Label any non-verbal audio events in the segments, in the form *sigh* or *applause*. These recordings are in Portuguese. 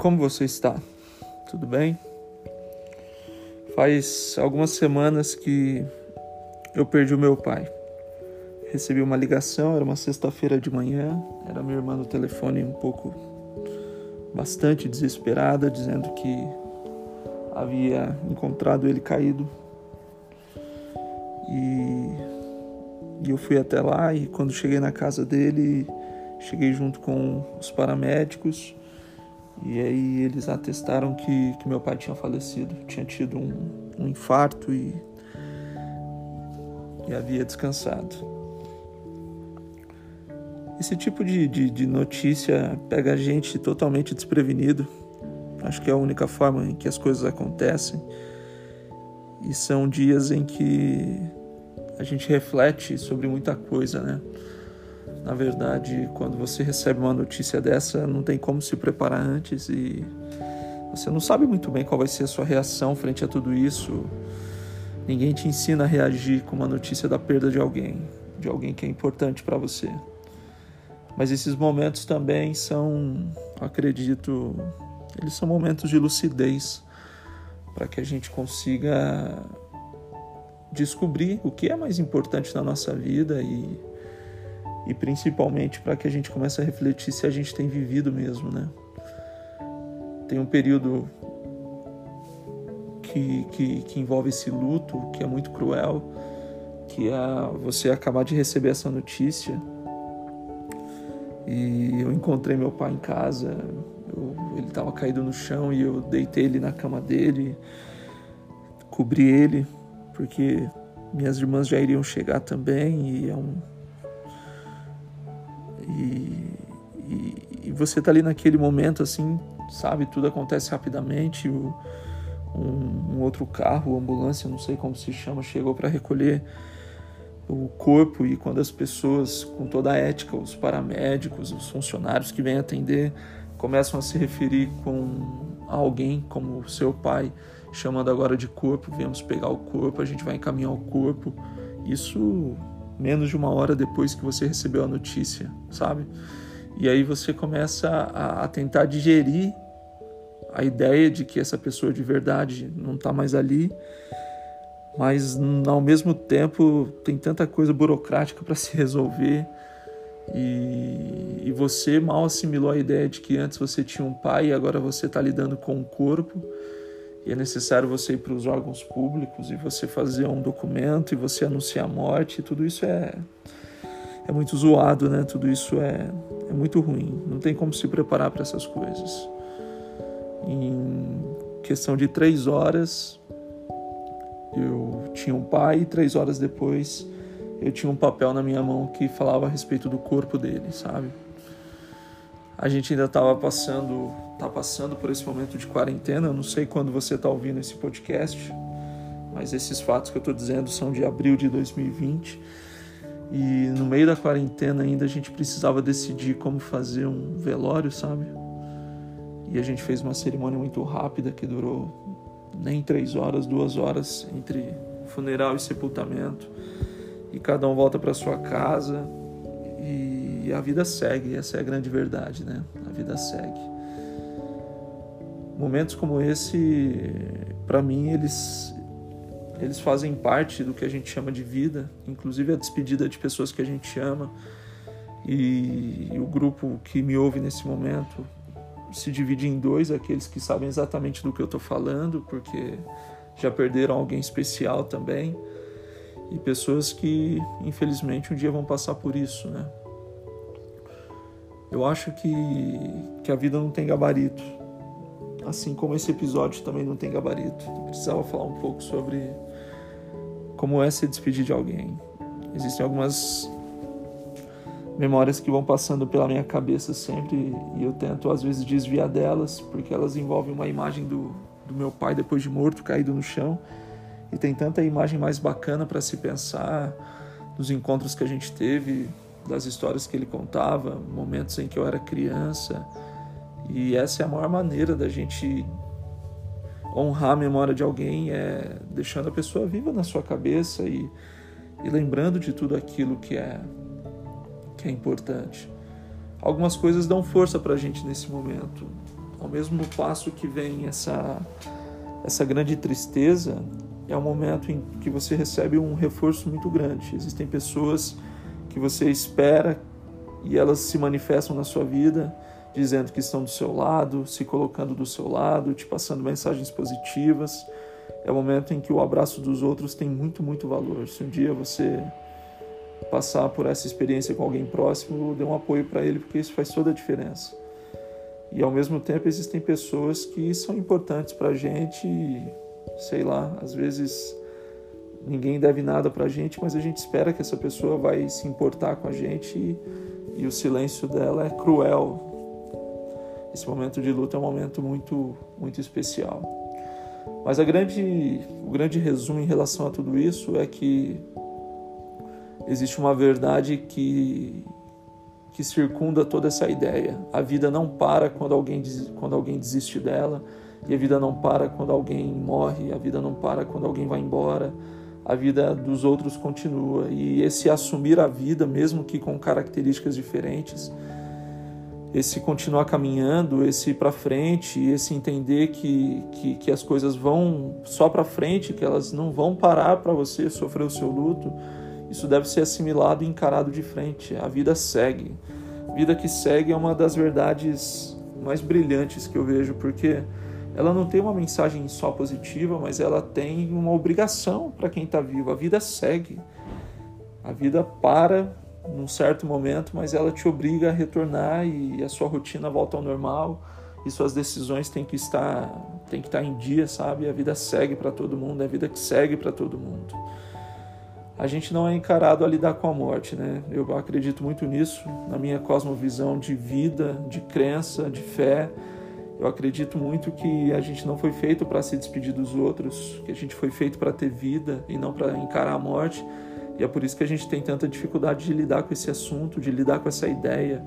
como você está? Tudo bem? Faz algumas semanas que eu perdi o meu pai. Recebi uma ligação, era uma sexta-feira de manhã, era minha irmã no telefone um pouco bastante desesperada, dizendo que havia encontrado ele caído. E, e eu fui até lá e quando cheguei na casa dele, cheguei junto com os paramédicos e aí eles atestaram que, que meu pai tinha falecido, tinha tido um, um infarto e, e havia descansado. Esse tipo de, de, de, notícia pega a gente totalmente desprevenido. Acho que é a única forma em que as coisas acontecem. E são dias em que a gente reflete sobre muita coisa, né? Na verdade, quando você recebe uma notícia dessa, não tem como se preparar antes e você não sabe muito bem qual vai ser a sua reação frente a tudo isso. Ninguém te ensina a reagir com uma notícia da perda de alguém, de alguém que é importante para você. Mas esses momentos também são, acredito, eles são momentos de lucidez para que a gente consiga descobrir o que é mais importante na nossa vida e e principalmente para que a gente comece a refletir se a gente tem vivido mesmo, né? Tem um período que, que, que envolve esse luto, que é muito cruel, que é você acabar de receber essa notícia e eu encontrei meu pai em casa, eu, ele estava caído no chão e eu deitei ele na cama dele, cobri ele, porque minhas irmãs já iriam chegar também e é um, você tá ali naquele momento assim, sabe? Tudo acontece rapidamente. O, um, um, outro carro, ambulância, não sei como se chama, chegou para recolher o corpo e quando as pessoas, com toda a ética, os paramédicos, os funcionários que vêm atender, começam a se referir com alguém como seu pai, chamando agora de corpo, viemos pegar o corpo, a gente vai encaminhar o corpo. Isso menos de uma hora depois que você recebeu a notícia, sabe? E aí você começa a, a tentar digerir a ideia de que essa pessoa de verdade não está mais ali, mas ao mesmo tempo tem tanta coisa burocrática para *laughs* se resolver. E, e, você mal assimilou a ideia de que antes você tinha um pai e agora você está lidando com um corpo. E é necessário você ir para os órgãos públicos e você fazer um documento e você anunciar a morte, tudo isso é é muito zoado, né? Tudo isso é, é muito ruim. Não tem como se preparar para essas coisas. Em questão de três horas, eu tinha um pai e três horas depois eu tinha um papel na minha mão que falava a respeito do corpo dele, sabe? A gente ainda estava passando está passando por esse momento de quarentena. Eu não sei quando você está ouvindo esse podcast, mas esses fatos que eu estou dizendo são de abril de 2020. E no meio da quarentena ainda a gente precisava decidir como fazer um velório, sabe? E a gente fez uma cerimônia muito rápida que durou nem três horas, duas horas entre funeral e sepultamento. E cada um volta para sua casa e a vida segue. Essa é a grande verdade, né? A vida segue. Momentos como esse, para mim, eles eles fazem parte do que a gente chama de vida, inclusive a despedida de pessoas que a gente ama. E, e o grupo que me ouve nesse momento se divide em dois, aqueles que sabem exatamente do que eu estou falando, porque já perderam alguém especial também, e pessoas que, infelizmente, um dia vão passar por isso, né? Eu acho que, que a vida não tem gabarito assim como esse episódio também não tem gabarito. Eu precisava falar um pouco sobre como é se despedir de alguém. Existem algumas memórias que vão passando pela minha cabeça sempre e eu tento às vezes desviar delas porque elas envolvem uma imagem do, do meu pai depois de morto caído no chão e tem tanta imagem mais bacana para se pensar dos encontros que a gente teve, das histórias que ele contava, momentos em que eu era criança e essa é a maior maneira da gente honrar a memória de alguém, é deixando a pessoa viva na sua cabeça e, e lembrando de tudo aquilo que é, que é importante. Algumas coisas dão força para a gente nesse momento. ao mesmo passo que vem essa, essa grande tristeza, é um momento em que você recebe um reforço muito grande. Existem pessoas que você espera e elas se manifestam na sua vida dizendo que estão do seu lado, se colocando do seu lado, te passando mensagens positivas. É o momento em que o abraço dos outros tem muito, muito valor. Se um dia você passar por essa experiência com alguém próximo, dê um apoio para ele, porque isso faz toda a diferença. E ao mesmo tempo existem pessoas que são importantes para a gente, sei lá, às vezes ninguém deve nada para a gente, mas a gente espera que essa pessoa vai se importar com a gente e, e o silêncio dela é cruel. Esse momento de luta é um momento muito, muito especial. Mas a grande, o grande resumo em relação a tudo isso é que existe uma verdade que que circunda toda essa ideia. A vida não para quando alguém, quando alguém desiste dela, e a vida não para quando alguém morre, a vida não para quando alguém vai embora, a vida dos outros continua. E esse assumir a vida, mesmo que com características diferentes, esse continuar caminhando, esse ir para frente, esse entender que, que, que as coisas vão só para frente, que elas não vão parar para você sofrer o seu luto isso deve ser assimilado e encarado de frente. A vida segue. A vida que segue é uma das verdades mais brilhantes que eu vejo, porque ela não tem uma mensagem só positiva, mas ela tem uma obrigação para quem está vivo. A vida segue. A vida para num certo momento, mas ela te obriga a retornar e a sua rotina volta ao normal e suas decisões têm que estar têm que estar em dia, sabe? A vida segue para todo mundo, é a vida que segue para todo mundo a gente não é encarado a lidar com a morte, né? Eu acredito muito nisso, na minha cosmovisão de vida, de crença, de fé. Eu acredito muito que a gente não foi feito para se despedir dos outros, que a gente foi feito para ter vida e não para encarar a morte. E é por isso que a gente tem tanta dificuldade de lidar com esse assunto, de lidar com essa ideia,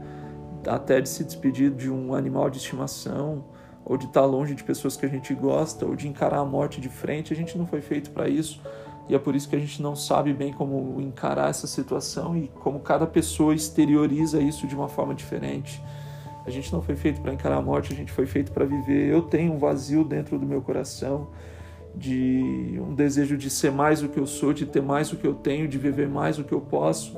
até de se despedir de um animal de estimação, ou de estar longe de pessoas que a gente gosta, ou de encarar a morte de frente. A gente não foi feito para isso e é por isso que a gente não sabe bem como encarar essa situação e como cada pessoa exterioriza isso de uma forma diferente. A gente não foi feito para encarar a morte, a gente foi feito para viver. Eu tenho um vazio dentro do meu coração de um desejo de ser mais o que eu sou, de ter mais o que eu tenho, de viver mais o que eu posso.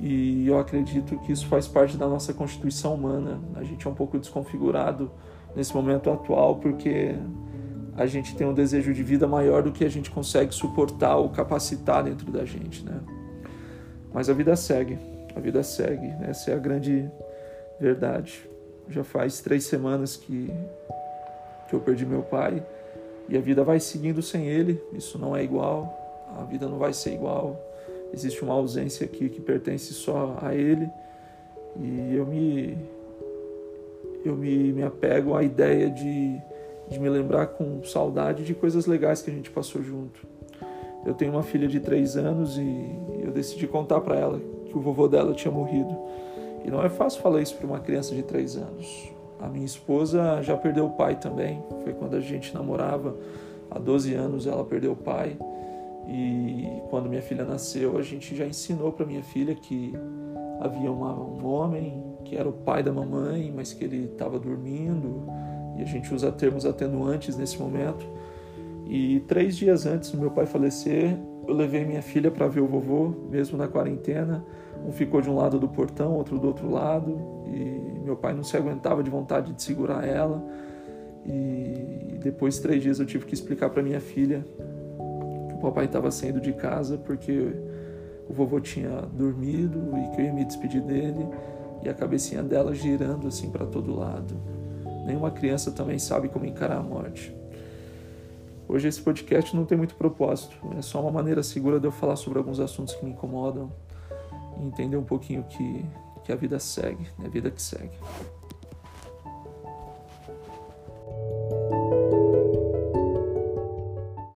E eu acredito que isso faz parte da nossa constituição humana. A gente é um pouco desconfigurado nesse momento atual porque a gente tem um desejo de vida maior do que a gente consegue suportar ou capacitar dentro da gente, né? Mas a vida segue, a vida segue, essa é a grande verdade. Já faz três semanas que, que eu perdi meu pai e a vida vai seguindo sem ele, isso não é igual, a vida não vai ser igual, existe uma ausência aqui que pertence só a ele e eu me, eu me, me apego à ideia de de me lembrar com saudade de coisas legais que a gente passou junto. Eu tenho uma filha de três anos e eu decidi contar para ela que o vovô dela tinha morrido. E não é fácil falar isso para uma criança de três anos. A minha esposa já perdeu o pai também. Foi quando a gente namorava. Há 12 anos ela perdeu o pai. E quando minha filha nasceu, a gente já ensinou para minha filha que havia uma, um homem que era o pai da mamãe, mas que ele estava dormindo e a gente usa termos atenuantes nesse momento. E três dias antes do meu pai falecer, eu levei minha filha para ver o vovô, mesmo na quarentena. Um ficou de um lado do portão, outro do outro lado, e meu pai não se aguentava de vontade de segurar ela. E depois de três dias eu tive que explicar para minha filha que o papai estava saindo de casa porque o vovô tinha dormido e que eu ia me despedir dele e a cabecinha dela girando assim para todo lado. Nenhuma criança também sabe como encarar a morte. Hoje esse podcast não tem muito propósito, é só uma maneira segura de eu falar sobre alguns assuntos que me incomodam e entender um pouquinho que, que a vida segue, é a vida que segue.